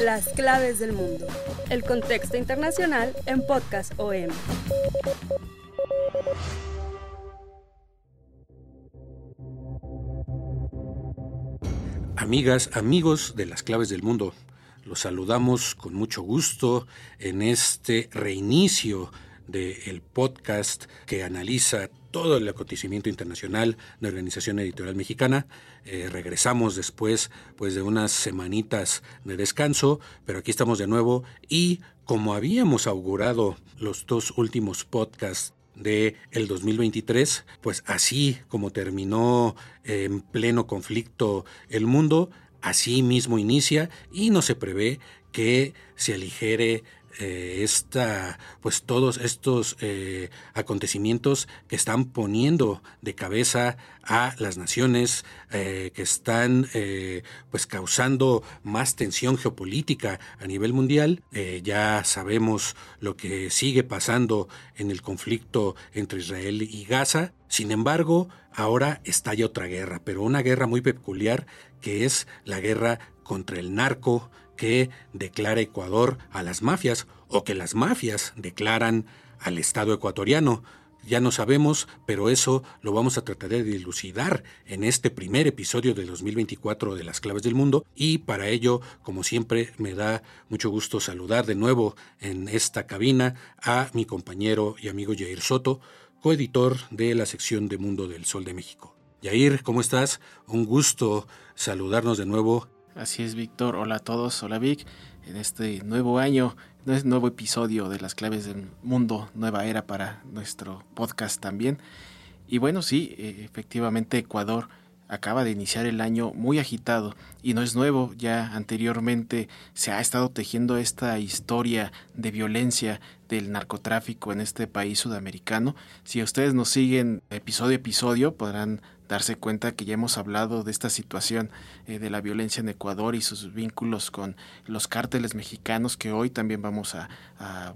Las claves del mundo. El contexto internacional en Podcast OM. Amigas, amigos de las claves del mundo, los saludamos con mucho gusto en este reinicio del podcast que analiza todo el acontecimiento internacional de Organización Editorial Mexicana. Eh, regresamos después pues, de unas semanitas de descanso, pero aquí estamos de nuevo y como habíamos augurado los dos últimos podcasts de el 2023, pues así como terminó en pleno conflicto el mundo, así mismo inicia y no se prevé que se aligere eh, esta, pues todos estos eh, acontecimientos que están poniendo de cabeza a las naciones, eh, que están pues causando más tensión geopolítica a nivel mundial. ya sabemos lo que sigue pasando en el conflicto entre Israel y Gaza. Sin embargo, ahora estalla otra guerra, pero una guerra muy peculiar que es la guerra contra el narco, que declara Ecuador a las mafias o que las mafias declaran al Estado ecuatoriano. Ya no sabemos, pero eso lo vamos a tratar de dilucidar en este primer episodio de 2024 de Las Claves del Mundo y para ello, como siempre, me da mucho gusto saludar de nuevo en esta cabina a mi compañero y amigo Jair Soto, coeditor de la sección de Mundo del Sol de México. Jair, ¿cómo estás? Un gusto saludarnos de nuevo Así es, Víctor. Hola a todos. Hola, Vic. En este nuevo año, nuevo episodio de Las Claves del Mundo, nueva era para nuestro podcast también. Y bueno, sí, eh, efectivamente Ecuador acaba de iniciar el año muy agitado y no es nuevo, ya anteriormente se ha estado tejiendo esta historia de violencia del narcotráfico en este país sudamericano. Si ustedes nos siguen episodio a episodio podrán darse cuenta que ya hemos hablado de esta situación eh, de la violencia en Ecuador y sus vínculos con los cárteles mexicanos, que hoy también vamos a,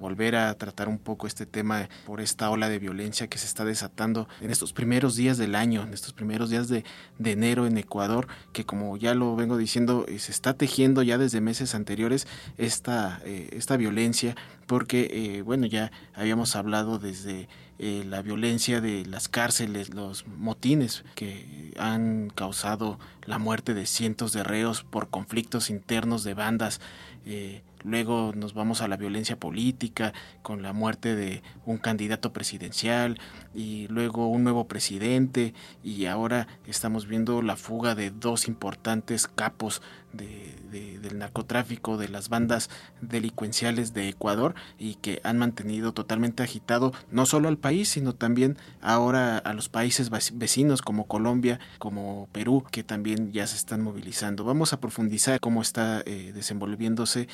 volver a tratar un poco este tema por esta ola de violencia que se está desatando en estos primeros días del año, en estos primeros días de, enero en Ecuador, que como ya lo vengo diciendo, eh, se está tejiendo ya desde meses anteriores esta, eh, esta violencia, porque, bueno, ya habíamos hablado desde eh, la violencia de las cárceles, los motines que han causado la muerte de cientos de reos por conflictos internos de bandas. Eh, luego nos vamos a la violencia política con la muerte de un candidato presidencial y luego un nuevo presidente y ahora estamos viendo la fuga de dos importantes capos del narcotráfico, de las bandas delincuenciales de Ecuador y que han mantenido totalmente agitado no solo al país, sino también ahora a los países vecinos como Colombia, como Perú, que también ya se están movilizando. Vamos a profundizar cómo está eh, desenvolviéndose eh,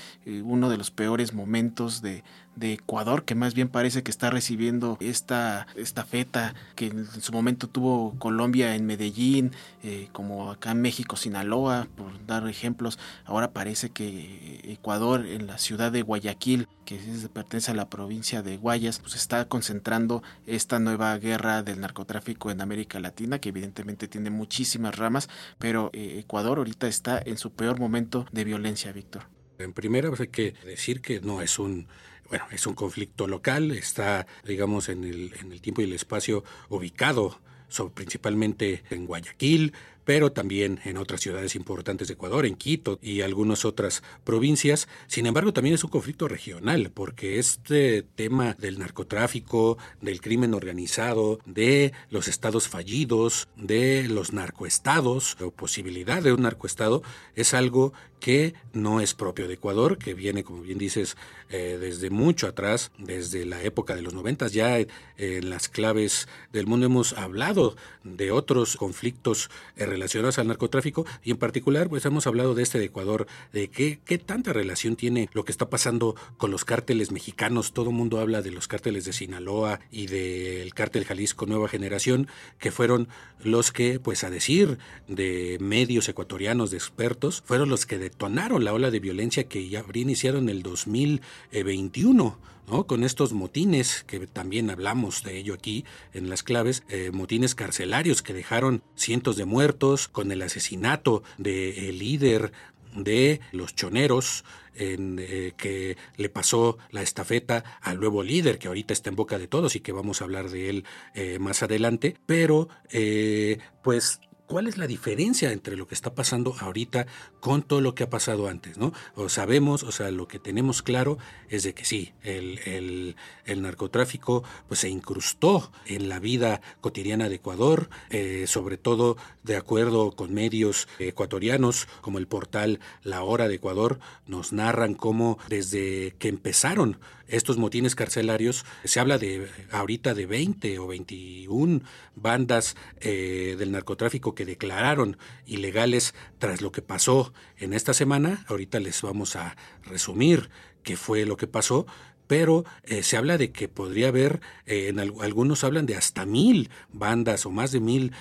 uno de los peores momentos de, Ecuador, que más bien parece que está recibiendo esta, esta feta que en su momento tuvo Colombia en Medellín, eh, como acá en México, Sinaloa, por dar ejemplos. Ahora parece que Ecuador en la ciudad de Guayaquil, que pertenece a la provincia de Guayas, pues está concentrando esta nueva guerra del narcotráfico en América Latina, que evidentemente tiene muchísimas ramas, pero eh, Ecuador ahorita está en su peor momento de violencia, Víctor. En primera, pues hay que decir que no es un bueno, es un conflicto local, está, digamos, en el, en el tiempo y el espacio ubicado principalmente en Guayaquil, pero también en otras ciudades importantes de Ecuador, en Quito y algunas otras provincias. Sin embargo, también es un conflicto regional, porque este tema del narcotráfico, del crimen organizado, de los estados fallidos, de los narcoestados, o posibilidad de un narcoestado, es algo que no es propio de Ecuador, que viene, como bien dices, eh, desde mucho atrás, desde la época de los noventas, ya en las claves del mundo hemos hablado de otros conflictos eh, relacionados al narcotráfico y en particular pues hemos hablado de este de Ecuador, de qué, qué tanta relación tiene lo que está pasando con los cárteles mexicanos. Todo el mundo habla de los cárteles de Sinaloa y del cártel Jalisco Nueva Generación, que fueron los que, pues a decir de medios ecuatorianos, de expertos, fueron los que detonaron la ola de violencia que ya habría iniciado en el 2021 ¿no? con estos motines, que también hablamos de ello aquí en las claves, eh, motines carcelarios que dejaron cientos de muertos, con el asesinato del líder de los choneros, en, eh, que le pasó la estafeta al nuevo líder, que ahorita está en boca de todos y que vamos a hablar de él eh, más adelante, pero pues ¿Cuál es la diferencia entre lo que está pasando ahorita con todo lo que ha pasado antes? ¿no? O sabemos, o sea, lo que tenemos claro es de que sí, el, narcotráfico pues, se incrustó en la vida cotidiana de Ecuador, eh, sobre todo de acuerdo con medios ecuatorianos como el portal La Hora de Ecuador, nos narran cómo desde que empezaron estos motines carcelarios, se habla de ahorita de 20 o 21 bandas eh, del narcotráfico que declararon ilegales tras lo que pasó en esta semana. Ahorita les vamos a resumir qué fue lo que pasó, pero eh, se habla de que podría haber, eh, en algunos hablan de hasta mil bandas o más de mil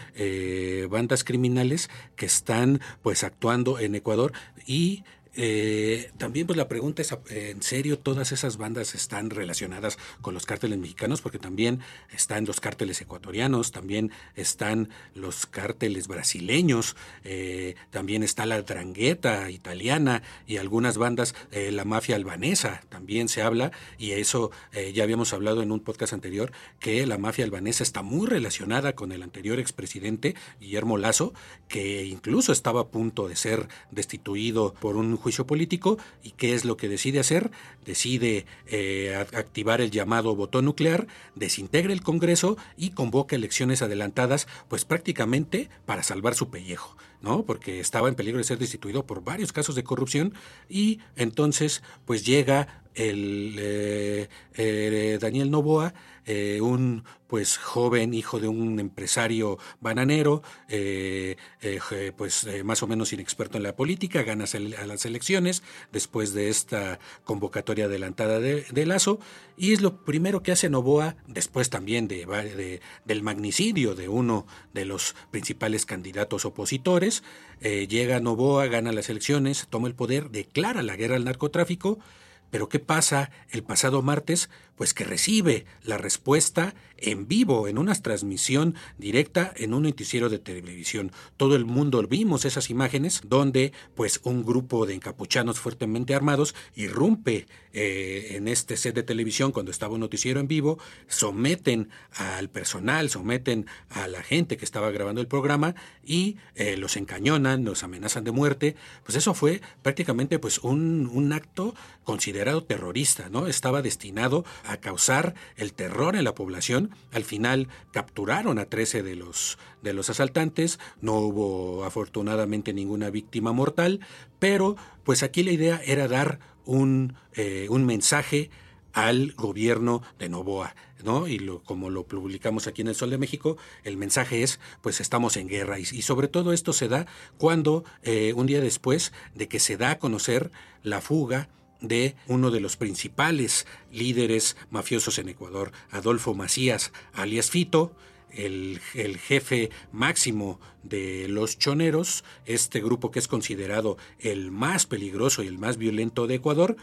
bandas criminales que están pues actuando en Ecuador y eh, también pues la pregunta es, ¿en serio todas esas bandas están relacionadas con los cárteles mexicanos? Porque también están los cárteles ecuatorianos, también están los cárteles brasileños, eh, también está la drangueta italiana y algunas bandas, eh, la mafia albanesa también se habla y eso ya habíamos hablado en un podcast anterior que la mafia albanesa está muy relacionada con el anterior expresidente Guillermo Lazo, que incluso estaba a punto de ser destituido por un juicio político y qué es lo que decide hacer. Decide eh, activar el llamado botón nuclear, desintegra el Congreso y convoca elecciones adelantadas, pues prácticamente para salvar su pellejo. ¿no? porque estaba en peligro de ser destituido por varios casos de corrupción y entonces pues llega el eh, eh, Daniel Novoa eh, un pues joven hijo de un empresario bananero, eh, eh, pues más o menos inexperto en la política, gana a las elecciones después de esta convocatoria adelantada de, Lazo, y es lo primero que hace Novoa, después también de, del magnicidio de uno de los principales candidatos opositores, llega Novoa, gana las elecciones, toma el poder, declara la guerra al narcotráfico, pero ¿qué pasa el pasado martes? Pues que recibe la respuesta en vivo, en una transmisión directa en un noticiero de televisión. Todo el mundo vimos esas imágenes donde pues un grupo de encapuchanos fuertemente armados irrumpe eh, en este set de televisión cuando estaba un noticiero en vivo, someten al personal, someten a la gente que estaba grabando el programa y eh, los encañonan, los amenazan de muerte. Pues eso fue prácticamente pues un, un acto considerado terrorista, ¿no? Estaba destinado a causar el terror en la población. Al final capturaron a 13 de los, de los asaltantes, no hubo afortunadamente ninguna víctima mortal, pero pues aquí la idea era dar un, eh, un mensaje al gobierno de Novoa. ¿no? Y lo, como lo publicamos aquí en el Sol de México, el mensaje es, pues estamos en guerra. Y, sobre todo esto se da cuando, eh, un día después de que se da a conocer la fuga de uno de los principales líderes mafiosos en Ecuador, Adolfo Macías, alias Fito, el, el, jefe máximo de los choneros, este grupo que es considerado el más peligroso y el más violento de Ecuador,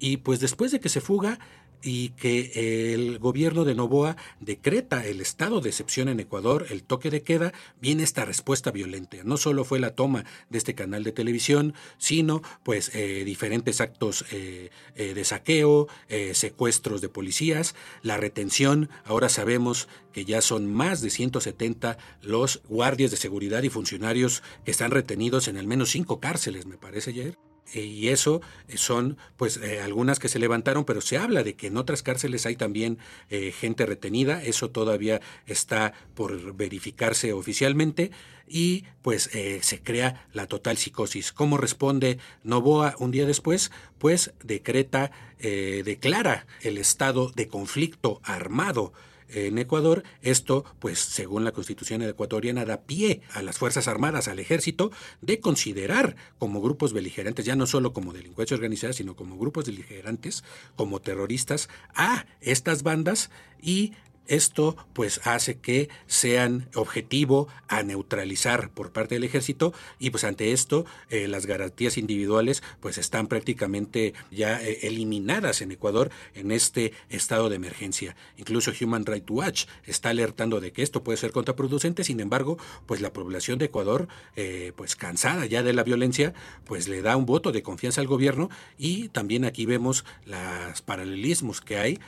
y pues después de que se fuga, y que el gobierno de Novoa decreta el estado de excepción en Ecuador, el toque de queda, viene esta respuesta violenta. No solo fue la toma de este canal de televisión, sino pues eh, diferentes actos eh, eh, de saqueo, secuestros de policías, la retención. Ahora sabemos que ya son más de 170 los guardias de seguridad y funcionarios que están retenidos en al menos cinco cárceles, me parece, ayer. Eh, y eso eh, son pues eh, algunas que se levantaron, pero se habla de que en otras cárceles hay también gente retenida, eso todavía está por verificarse oficialmente y pues se crea la total psicosis. ¿Cómo responde Novoa un día después? Pues decreta, declara el estado de conflicto armado en Ecuador. Esto, pues, según la constitución ecuatoriana, da pie a las Fuerzas Armadas, al ejército, de considerar como grupos beligerantes, ya no solo como delincuencia organizada, sino como grupos beligerantes, como terroristas, a estas bandas y esto pues hace que sean objetivo a neutralizar por parte del ejército y pues ante esto eh, las garantías individuales pues están prácticamente ya eh, eliminadas en Ecuador en este estado de emergencia. Incluso Human Rights Watch está alertando de que esto puede ser contraproducente, sin embargo pues la población de Ecuador eh, pues cansada ya de la violencia pues le da un voto de confianza al gobierno y también aquí vemos los paralelismos que hay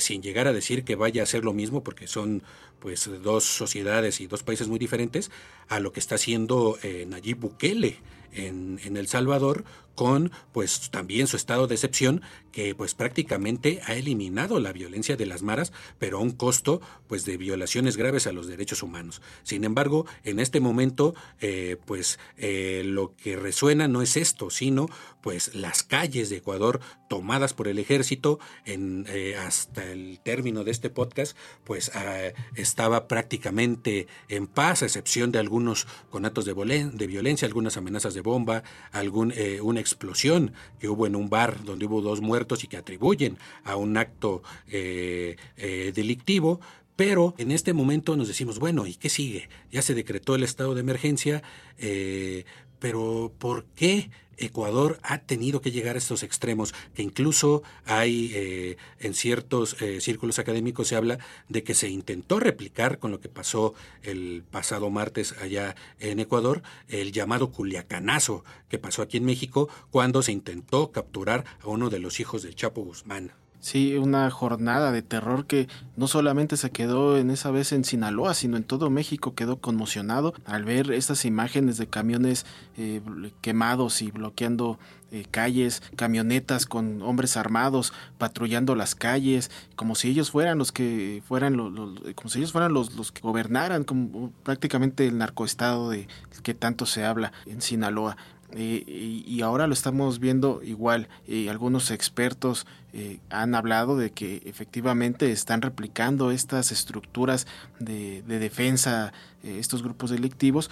sin llegar a decir que vaya a ser lo mismo porque son pues dos sociedades y dos países muy diferentes a lo que está haciendo eh, Nayib Bukele en, en, El Salvador con pues también su estado de excepción que pues prácticamente ha eliminado la violencia de las maras pero a un costo pues de violaciones graves a los derechos humanos. Sin embargo en este momento eh, pues eh, lo que resuena no es esto sino pues las calles de Ecuador tomadas por el ejército en eh, hasta el término de este podcast pues ah, estaba prácticamente en paz a excepción de algunos conatos de, de violencia algunas amenazas de bomba algún una explosión que hubo en un bar donde hubo dos muertos y que atribuyen a un acto eh, eh, delictivo, pero en este momento nos decimos, bueno, ¿y qué sigue? Ya se decretó el estado de emergencia, eh, pero ¿por qué Ecuador ha tenido que llegar a estos extremos? Que incluso hay eh, en ciertos eh, círculos académicos se habla de que se intentó replicar con lo que pasó el pasado martes allá en Ecuador, el llamado Culiacanazo que pasó aquí en México cuando se intentó capturar a uno de los hijos del Chapo Guzmán. Sí, una jornada de terror que no solamente se quedó en esa vez en Sinaloa, sino en todo México quedó conmocionado al ver estas imágenes de camiones eh, quemados y bloqueando eh, calles, camionetas con hombres armados patrullando las calles, como si ellos fueran los que fueran los, como si ellos fueran los, los que gobernaran, como prácticamente el narcoestado de que tanto se habla en Sinaloa. Eh, y, ahora lo estamos viendo igual. algunos expertos eh, han hablado de que efectivamente están replicando estas estructuras de, defensa, eh, estos grupos delictivos,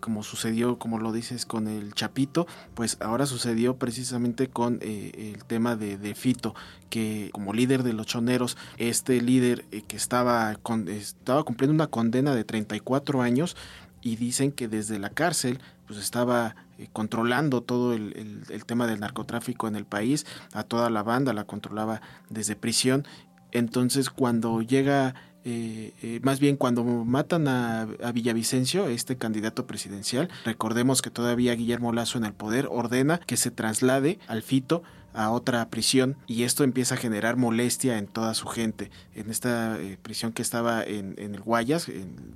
como sucedió, como lo dices, con el Chapito, pues ahora sucedió precisamente con el tema de, Fito, que como líder de los choneros, este líder que estaba, con, estaba cumpliendo una condena de 34 años, y dicen que desde la cárcel pues estaba eh, controlando todo el, el, tema del narcotráfico en el país, a toda la banda la controlaba desde prisión. Entonces cuando llega, eh, eh, más bien cuando matan a, a, Villavicencio, este candidato presidencial, recordemos que todavía Guillermo Lazo en el poder ordena que se traslade al Fito a otra prisión y esto empieza a generar molestia en toda su gente. En esta eh, prisión que estaba en, el Guayas, en,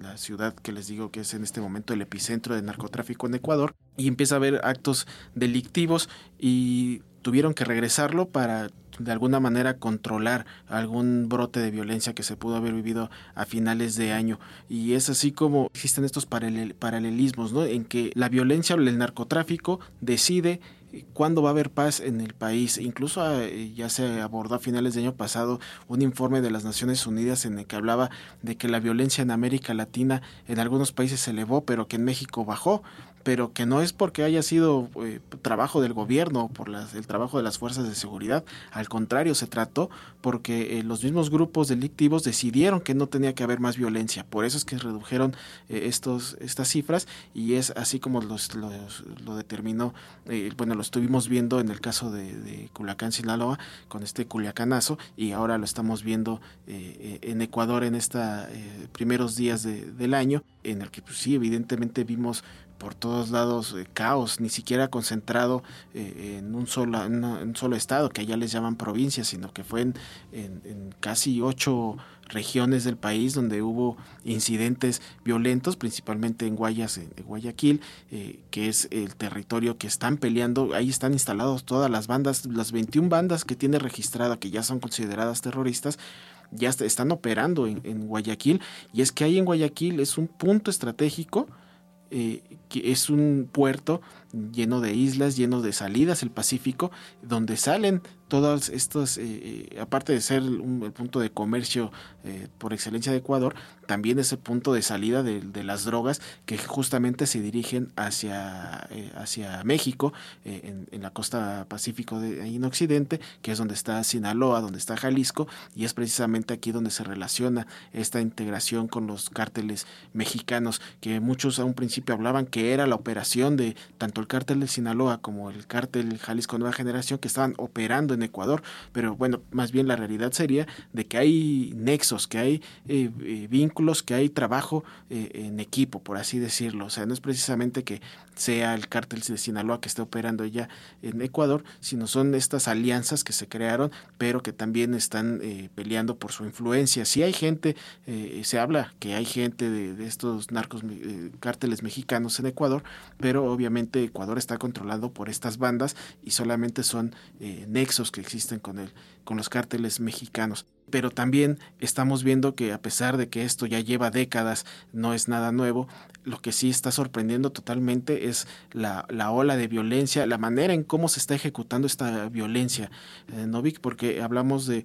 la ciudad que les digo que es en este momento el epicentro del narcotráfico en Ecuador, y empieza a haber actos delictivos y tuvieron que regresarlo para de alguna manera controlar algún brote de violencia que se pudo haber vivido a finales de año. Y es así como existen estos paralelismos, ¿no? En que la violencia o el narcotráfico decide cuándo va a haber paz en el país. Incluso ah, ya se abordó a finales de año pasado un informe de las Naciones Unidas en el que hablaba de que la violencia en América Latina en algunos países se elevó, pero que en México bajó pero que no es porque haya sido eh, trabajo del gobierno o por el trabajo de las fuerzas de seguridad, al contrario, se trató porque eh, los mismos grupos delictivos decidieron que no tenía que haber más violencia, por eso es que redujeron eh, estos, estas cifras y es así como los, lo determinó, bueno, lo estuvimos viendo en el caso de, de Culacán, Sinaloa, con este Culiacanazo y ahora lo estamos viendo en Ecuador en estos primeros días del año, en el que pues, sí, evidentemente vimos por todos lados eh, caos, ni siquiera concentrado eh, en, un solo, en solo estado, que allá les llaman provincias, sino que fue en, en, casi ocho regiones del país donde hubo incidentes violentos, principalmente en Guayas, en Guayaquil, eh, que es el territorio que están peleando, ahí están instalados todas las bandas, las 21 bandas que tiene registrada, que ya son consideradas terroristas, ya están operando en, en Guayaquil, y es que ahí en Guayaquil es un punto estratégico, eh, que es un puerto lleno de islas, lleno de salidas, el Pacífico, donde salen todos estos, aparte de ser un, el punto de comercio por excelencia de Ecuador, también es el punto de salida de, las drogas que justamente se dirigen hacia, hacia México, en, en, la costa pacífico de en Occidente, que es donde está Sinaloa, donde está Jalisco, y es precisamente aquí donde se relaciona esta integración con los cárteles mexicanos, que muchos a un principio hablaban que era la operación de tanto el cártel de Sinaloa como el cártel Jalisco Nueva Generación que estaban operando en Ecuador, pero bueno, más bien la realidad sería de que hay nexos, que hay eh, eh, vínculos, que hay trabajo eh, en equipo, por así decirlo. O sea, no es precisamente que sea el cártel de Sinaloa que esté operando ya en Ecuador, sino son estas alianzas que se crearon, pero que también están peleando por su influencia. Si hay gente, se habla que hay gente de, de estos narcos cárteles mexicanos en Ecuador, pero obviamente Ecuador está controlado por estas bandas y solamente son eh, nexos que existen con, el, con los cárteles mexicanos pero también estamos viendo que a pesar de que esto ya lleva décadas, no es nada nuevo, lo que sí está sorprendiendo totalmente es la, ola de violencia, la manera en cómo se está ejecutando esta violencia, eh, Novik, porque hablamos de,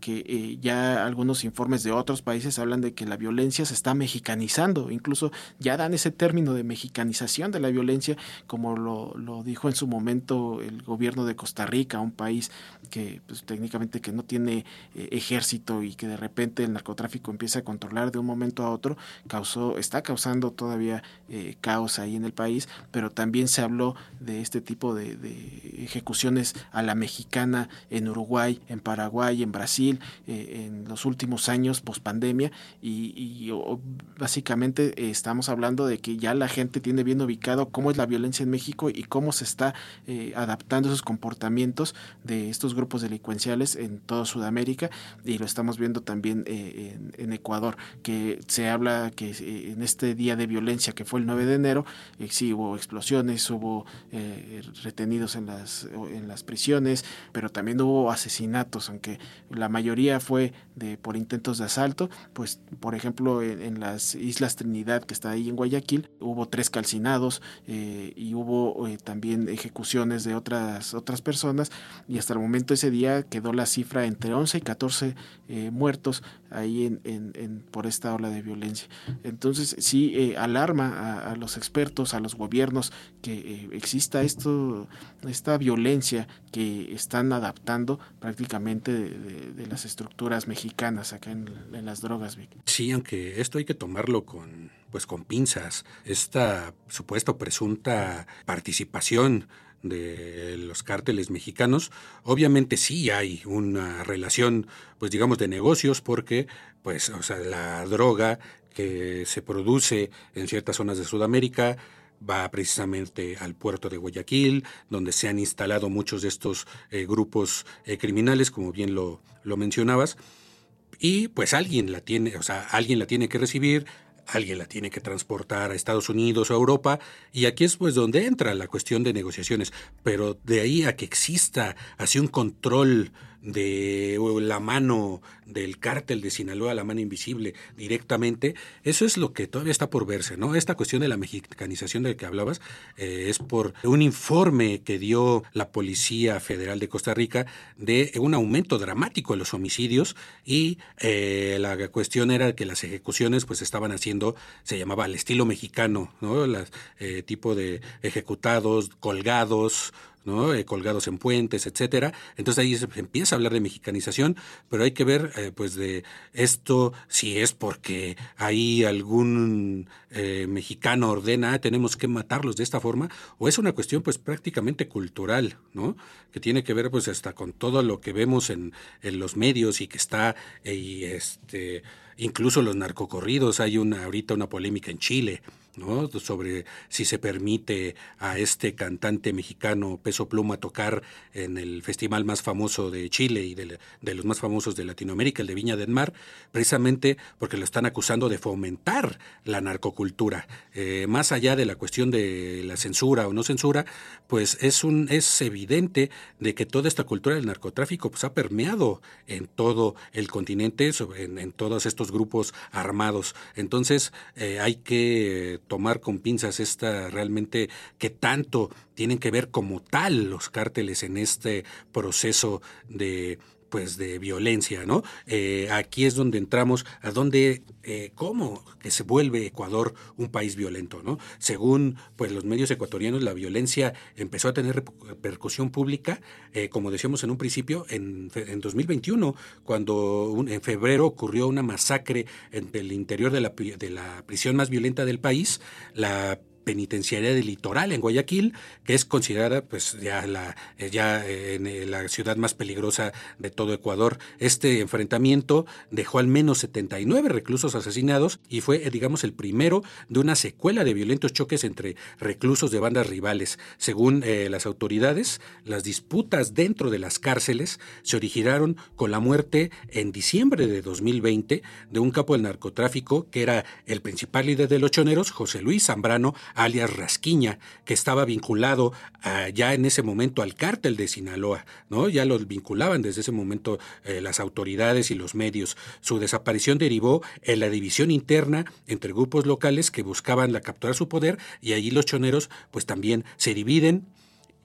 que eh, ya algunos informes de otros países hablan de que la violencia se está mexicanizando, incluso ya dan ese término de mexicanización de la violencia, como lo, lo dijo en su momento el gobierno de Costa Rica, un país que pues, técnicamente que no tiene eh, ejército y que de repente el narcotráfico empieza a controlar de un momento a otro, causó, está causando todavía eh, caos ahí en el país, pero también se habló de este tipo de, ejecuciones a la mexicana en Uruguay, en Paraguay, en Brasil, eh, en los últimos años post pandemia y, básicamente estamos hablando de que ya la gente tiene bien ubicado cómo es la violencia en México y cómo se está adaptando esos comportamientos de estos grupos delincuenciales en toda Sudamérica y lo estamos viendo también eh, en, Ecuador, que se habla que eh, en este día de violencia que fue el 9 de enero, eh, sí hubo explosiones, hubo retenidos en las, en las prisiones, pero también hubo asesinatos, aunque la mayoría fue de por intentos de asalto, pues por ejemplo en, las Islas Trinidad que está ahí en Guayaquil, hubo tres calcinados y hubo también ejecuciones de otras, otras personas y hasta el momento ese día quedó la cifra entre 11 y 14 eh, muertos ahí en, en, por esta ola de violencia. Entonces sí eh, alarma a, los expertos, a los gobiernos que eh, exista esto, esta violencia que están adaptando prácticamente de, las estructuras mexicanas acá en, las drogas. Sí, aunque esto hay que tomarlo con pues con pinzas. Esta supuesta presunta participación de los cárteles mexicanos, obviamente sí hay una relación, pues digamos, de negocios, porque, pues, o sea, la droga que se produce en ciertas zonas de Sudamérica va precisamente al puerto de Guayaquil, donde se han instalado muchos de estos eh, grupos eh, criminales, como bien lo, lo mencionabas, y pues alguien la tiene, o sea, alguien la tiene que recibir, alguien la tiene que transportar a Estados Unidos o a Europa, y aquí es pues donde entra la cuestión de negociaciones, pero de ahí a que exista así un control de la mano del cártel de Sinaloa, la mano invisible, directamente, eso es lo que todavía está por verse, ¿no? Esta cuestión de la mexicanización de la que hablabas eh, es por un informe que dio la Policía Federal de Costa Rica de un aumento dramático de los homicidios y eh, la cuestión era que las ejecuciones pues estaban haciendo, se llamaba al estilo mexicano, ¿no? Las, eh, tipo de ejecutados, colgados, ¿no? Eh, colgados en puentes, etcétera. Entonces ahí se empieza a hablar de mexicanización, pero hay que ver, eh, pues, de esto si es porque ahí algún eh, mexicano ordena, ah, tenemos que matarlos de esta forma, o es una cuestión, pues, prácticamente cultural, ¿no? Que tiene que ver, pues, hasta con todo lo que vemos en, en los medios y que está, y este, incluso los narcocorridos, hay una, ahorita una polémica en Chile, ¿no? sobre si se permite a este cantante mexicano Peso Pluma tocar en el festival más famoso de Chile y de, los más famosos de Latinoamérica, el de Viña del Mar, precisamente porque lo están acusando de fomentar la narcocultura. Eh, más allá de la cuestión de la censura o no censura, pues es, un, es evidente de que toda esta cultura del narcotráfico pues, ha permeado en todo el continente, en, todos estos grupos armados. Entonces eh, hay que tomar con pinzas esta realmente que tanto tienen que ver como tal los cárteles en este proceso de pues de violencia, ¿no? Eh, aquí es donde entramos a donde, eh, cómo que se vuelve Ecuador un país violento, ¿no? Según pues los medios ecuatorianos, la violencia empezó a tener repercusión pública, eh, como decíamos en un principio, en, en 2021, cuando en febrero ocurrió una masacre en el interior de la, de la prisión más violenta del país, la penitenciaria del litoral en Guayaquil, que es considerada pues ya la eh, ya eh, eh, la ciudad más peligrosa de todo Ecuador. Este enfrentamiento dejó al menos 79 reclusos asesinados y fue digamos el primero de una secuela de violentos choques entre reclusos de bandas rivales. Según las autoridades, las disputas dentro de las cárceles se originaron con la muerte en diciembre de 2020 de un capo del narcotráfico que era el principal líder de los choneros, José Luis Zambrano alias Rasquiña, que estaba vinculado ah, ya en ese momento al cártel de Sinaloa, ¿no? Ya lo vinculaban desde ese momento eh, las autoridades y los medios. Su desaparición derivó en la división interna entre grupos locales que buscaban la capturar su poder y allí los choneros pues también se dividen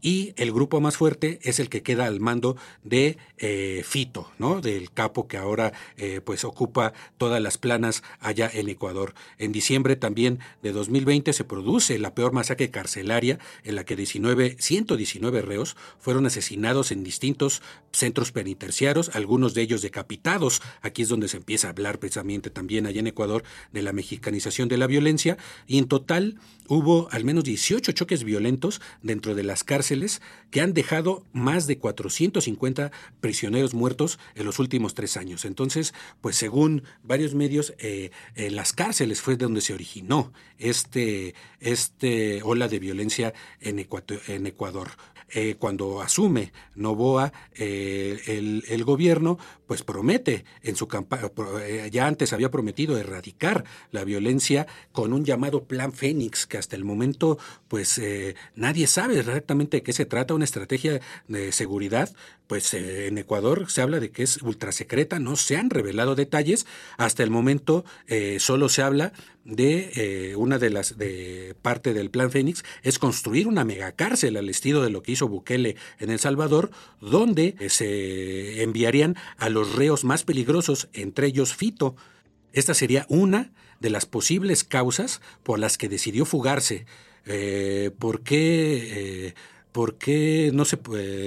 y el grupo más fuerte es el que queda al mando de eh, Fito, ¿no? Del capo que ahora eh, pues ocupa todas las planas allá en Ecuador. En diciembre también de 2020 se produce la peor masacre carcelaria en la que 19, 119 reos fueron asesinados en distintos centros penitenciarios, algunos de ellos decapitados. Aquí es donde se empieza a hablar precisamente también allá en Ecuador de la mexicanización de la violencia y en total hubo al menos 18 choques violentos dentro de las cárceles que han dejado más de 450 prisioneros muertos en los últimos tres años. Entonces, pues según varios medios, eh, las cárceles fue donde se originó este, este ola de violencia en, en Ecuador. Eh, cuando asume Novoa eh, el, gobierno, pues promete en su campaña, ya antes había prometido erradicar la violencia con un llamado Plan Fénix, que hasta el momento pues nadie sabe exactamente de qué se trata, una estrategia de seguridad, pues eh, en Ecuador se habla de que es ultra secreta, no se han revelado detalles, hasta el momento eh, solo se habla de eh, una de las de parte del plan Fénix es construir una megacárcel al estilo de lo que hizo Bukele en El Salvador, donde se enviarían a los reos más peligrosos, entre ellos Fito. Esta sería una de las posibles causas por las que decidió fugarse. ¿Por qué? ¿Por qué no se,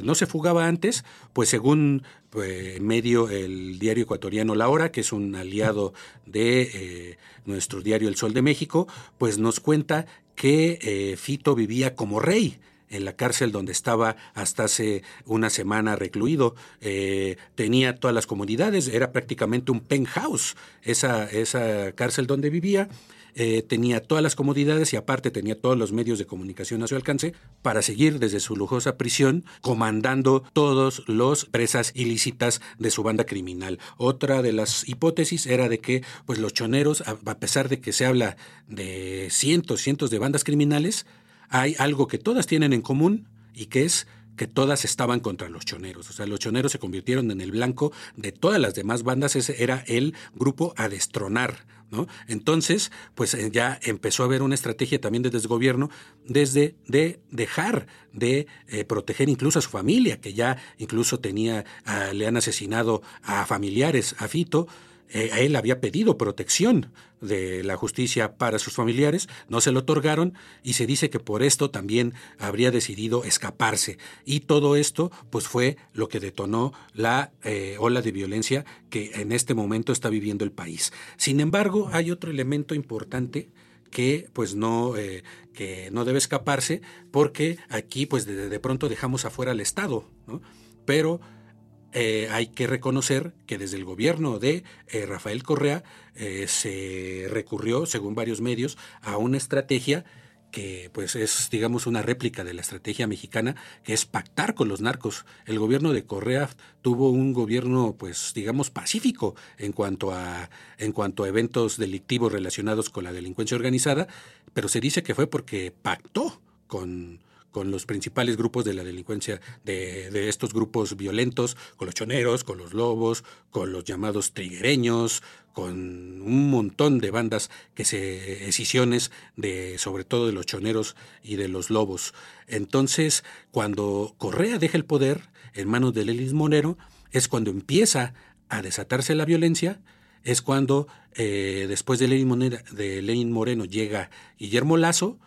no se fugaba antes? Pues según pues, medio el diario ecuatoriano La Hora, que es un aliado de eh, nuestro diario El Sol de México, pues nos cuenta que eh, Fito vivía como rey en la cárcel donde estaba hasta hace una semana recluido. Eh, tenía todas las comodidades, era prácticamente un penthouse esa, esa cárcel donde vivía. Eh, tenía todas las comodidades y aparte tenía todos los medios de comunicación a su alcance para seguir desde su lujosa prisión comandando todos los presas ilícitas de su banda criminal. Otra de las hipótesis era de que pues los choneros, a pesar de que se habla de cientos, cientos de bandas criminales, hay algo que todas tienen en común y que es que todas estaban contra los choneros. O sea, los choneros se convirtieron en el blanco de todas las demás bandas. Ese era el grupo a destronar. ¿No? Entonces, pues eh, ya empezó a haber una estrategia también de desgobierno desde de dejar de eh, proteger incluso a su familia, que ya incluso tenía, le han asesinado a familiares, a Fito, a él había pedido protección de la justicia para sus familiares, no se lo otorgaron y se dice que por esto también habría decidido escaparse. Y todo esto pues fue lo que detonó la eh, ola de violencia que en este momento está viviendo el país. Sin embargo, hay otro elemento importante que pues no, eh, que no debe escaparse porque aquí pues de, de pronto dejamos afuera al Estado, ¿no? Pero eh, hay que reconocer que desde el gobierno de eh, Rafael Correa eh, se recurrió, según varios medios, a una estrategia que pues es digamos una réplica de la estrategia mexicana que es pactar con los narcos. El gobierno de Correa tuvo un gobierno pues digamos pacífico en cuanto a en cuanto a eventos delictivos relacionados con la delincuencia organizada, pero se dice que fue porque pactó con con los principales grupos de la delincuencia, de, de, estos grupos violentos, con los choneros, con los lobos, con los llamados triguereños, con un montón de bandas que se escisiones de sobre todo de los choneros y de los lobos. Entonces, cuando Correa deja el poder en manos de Lelis Monero, es cuando empieza a desatarse la violencia, es cuando eh, después de Lenin Moreno llega Guillermo Lazo,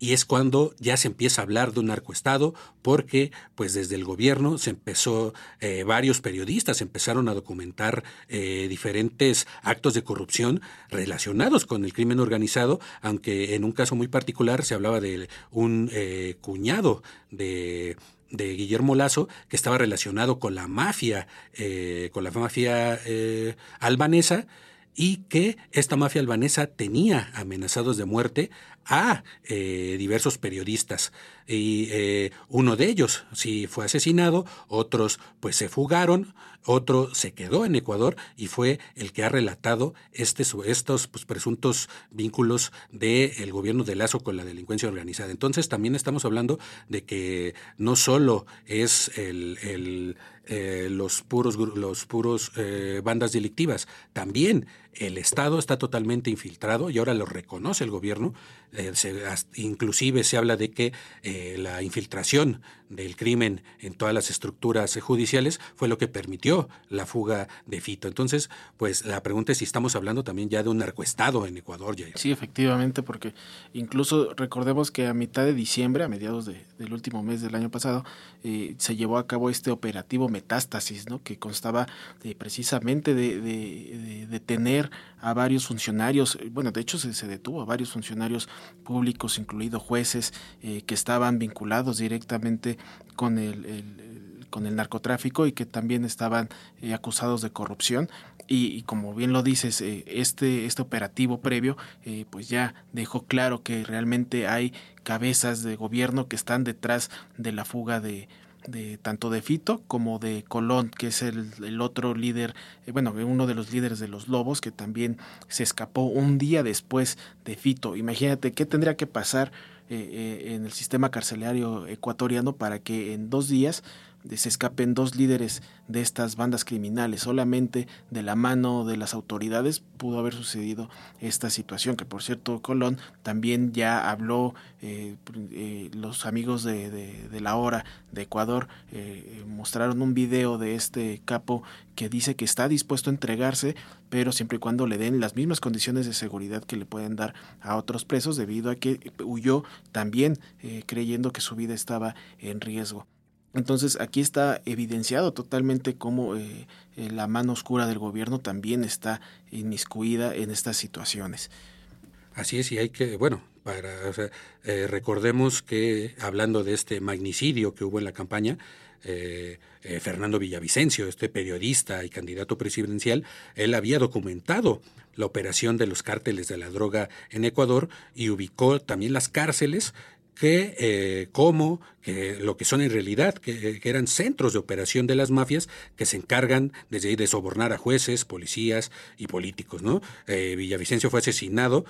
y es cuando ya se empieza a hablar de un narcoestado porque pues desde el gobierno se empezó eh, varios periodistas empezaron a documentar eh, diferentes actos de corrupción relacionados con el crimen organizado aunque en un caso muy particular se hablaba de un eh, cuñado de de Guillermo Lazo, que estaba relacionado con la mafia, con la mafia albanesa, y que esta mafia albanesa tenía amenazados de muerte a eh, diversos periodistas y eh, uno de ellos sí fue asesinado, otros pues se fugaron, otro se quedó en Ecuador y fue el que ha relatado este, estos pues, presuntos vínculos del gobierno de Lazo con la delincuencia organizada. Entonces también estamos hablando de que no solo es el, eh, los puros, los puros bandas delictivas, también el Estado está totalmente infiltrado y ahora lo reconoce el gobierno. Eh, inclusive se habla de que eh, la infiltración del crimen en todas las estructuras judiciales fue lo que permitió la fuga de Fito. Entonces, pues la pregunta es si estamos hablando también ya de un narcoestado en Ecuador. Sí, efectivamente, porque incluso recordemos que a mitad de diciembre, a mediados del último mes del año pasado, eh, se llevó a cabo este operativo Metástasis, ¿no? que constaba precisamente de, de, de a varios funcionarios, bueno, de hecho se, detuvo a varios funcionarios públicos, incluidos jueces, eh, que estaban vinculados directamente con el, con el narcotráfico y que también estaban eh, acusados de corrupción. Y, como bien lo dices, eh, este, este operativo previo pues ya dejó claro que realmente hay cabezas de gobierno que están detrás de la fuga de, de tanto de Fito como de Colón, que es el, otro líder, eh, bueno, uno de los líderes de los Lobos, que también se escapó un día después de Fito. Imagínate qué tendría que pasar eh, eh, en el sistema carcelario ecuatoriano para que en dos días se escapen dos líderes de estas bandas criminales. Solamente de la mano de las autoridades pudo haber sucedido esta situación, que por cierto Colón también ya habló, eh, eh, los amigos de, la hora de Ecuador eh, mostraron un video de este capo que dice que está dispuesto a entregarse, pero siempre y cuando le den las mismas condiciones de seguridad que le pueden dar a otros presos, debido a que huyó también creyendo que su vida estaba en riesgo. Entonces aquí está evidenciado totalmente cómo eh, eh, la mano oscura del gobierno también está inmiscuida en estas situaciones. Así es, y hay que, bueno, para, eh, recordemos que hablando de este magnicidio que hubo en la campaña, Fernando Villavicencio, este periodista y candidato presidencial, él había documentado la operación de los cárteles de la droga en Ecuador y ubicó también las cárceles que eh, como que lo que son en realidad, que, eran centros de operación de las mafias que se encargan desde ahí de sobornar a jueces, policías y políticos. ¿no? Eh, Villavicencio fue asesinado,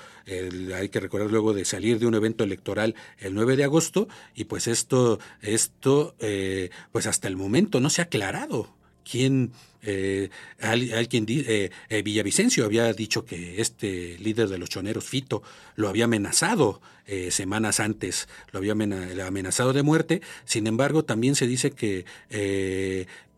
hay que recordar luego de salir de un evento electoral el 9 de agosto, y pues esto, esto eh, pues hasta el momento no se ha aclarado quién eh, alguien eh, eh, Villavicencio había dicho que este líder de los choneros Fito lo había amenazado eh, semanas antes lo había amenazado de muerte. Sin embargo también se dice que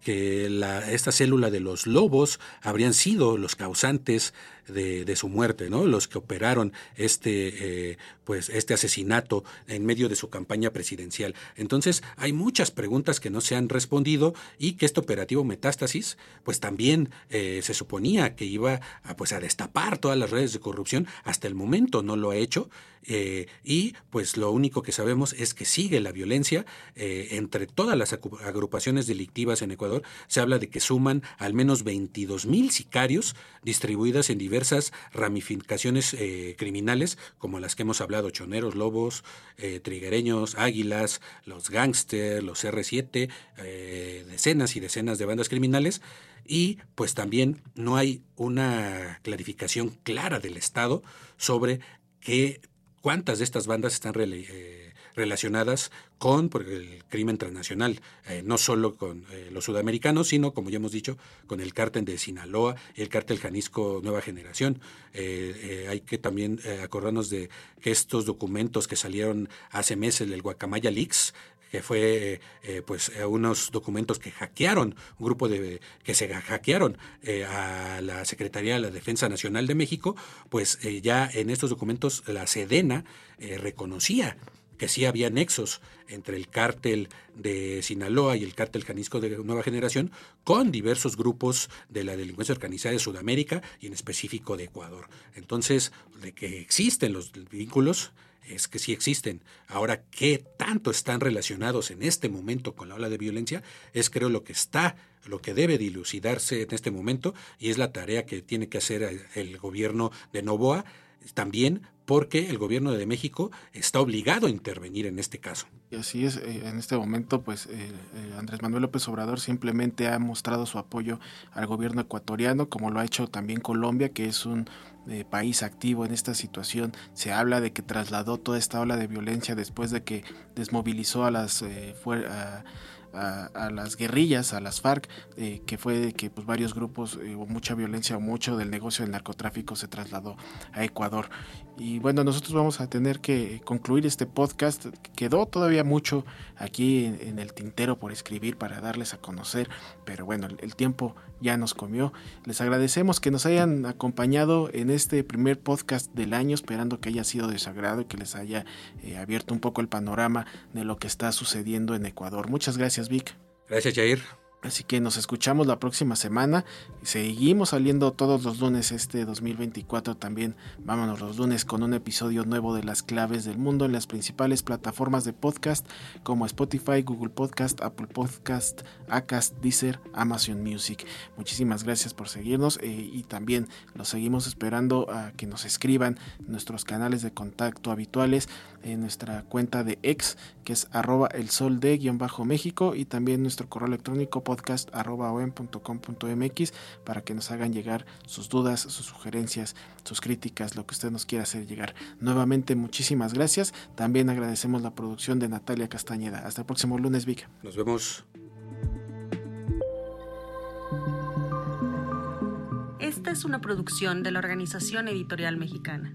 que la, esta célula de los lobos habrían sido los causantes de, su muerte, ¿no? Los que operaron este, eh, pues, este asesinato en medio de su campaña presidencial. Entonces, hay muchas preguntas que no se han respondido y que este operativo Metástasis, pues también eh, se suponía que iba a, pues, a destapar todas las redes de corrupción. Hasta el momento no lo ha hecho. Eh, y pues lo único que sabemos es que sigue la violencia entre todas las agrupaciones delictivas en Ecuador. Se habla de que suman al menos 22 mil sicarios distribuidas en diversas ramificaciones eh, criminales, como las que hemos hablado, choneros, lobos, eh, triguereños, águilas, los gángster, los R7, eh, decenas y decenas de bandas criminales, y pues también no hay una clarificación clara del Estado sobre qué, cuántas de estas bandas están relacionadas con el crimen transnacional, eh, no solo con eh, los sudamericanos, sino, como ya hemos dicho, con el cártel de Sinaloa el cártel Jalisco Nueva Generación. hay que también acordarnos de que estos documentos que salieron hace meses, del Guacamaya Leaks, que fue eh, pues unos documentos que hackearon, un grupo de que se hackearon eh, a la Secretaría de la Defensa Nacional de México, pues eh, ya en estos documentos la Sedena reconocía que sí había nexos entre el cártel de Sinaloa y el cártel Jalisco de Nueva Generación con diversos grupos de la delincuencia organizada de Sudamérica y en específico de Ecuador. Entonces, de que existen los vínculos, es que sí existen. Ahora, ¿qué tanto están relacionados en este momento con la ola de violencia? Es creo lo que está, lo que debe dilucidarse en este momento y es la tarea que tiene que hacer el gobierno de Novoa también porque el gobierno de México está obligado a intervenir en este caso. Así es, eh, en este momento pues eh, eh, Andrés Manuel López Obrador simplemente ha mostrado su apoyo al gobierno ecuatoriano, como lo ha hecho también Colombia, que es un país activo en esta situación. Se habla de que trasladó toda esta ola de violencia después de que desmovilizó a las a, las guerrillas, a las FARC, eh, que fue que pues, varios grupos eh, mucha violencia o mucho del negocio del narcotráfico se trasladó a Ecuador. Y bueno, nosotros vamos a tener que concluir este podcast. Quedó todavía mucho aquí en, el tintero por escribir para darles a conocer, pero bueno, el, tiempo ya nos comió. Les agradecemos que nos hayan acompañado en este primer podcast del año, esperando que haya sido de y que les haya eh, abierto un poco el panorama de lo que está sucediendo en Ecuador. Muchas gracias, Vic. Gracias, Jair. Así que nos escuchamos la próxima semana. Seguimos saliendo todos los lunes este 2024 también. Vámonos los lunes con un episodio nuevo de las claves del mundo en las principales plataformas de podcast como Spotify, Google Podcast, Apple Podcast, Acast, Deezer, Amazon Music. Muchísimas gracias por seguirnos eh, y también los seguimos esperando a que nos escriban nuestros canales de contacto habituales en nuestra cuenta de ex que es arroba el sol de guion bajo México y también nuestro correo electrónico podcast.com.mx para que nos hagan llegar sus dudas, sus sugerencias, sus críticas, lo que usted nos quiera hacer llegar. Nuevamente, muchísimas gracias. También agradecemos la producción de Natalia Castañeda. Hasta el próximo lunes, Vic. Nos vemos. Esta es una producción de la Organización Editorial Mexicana.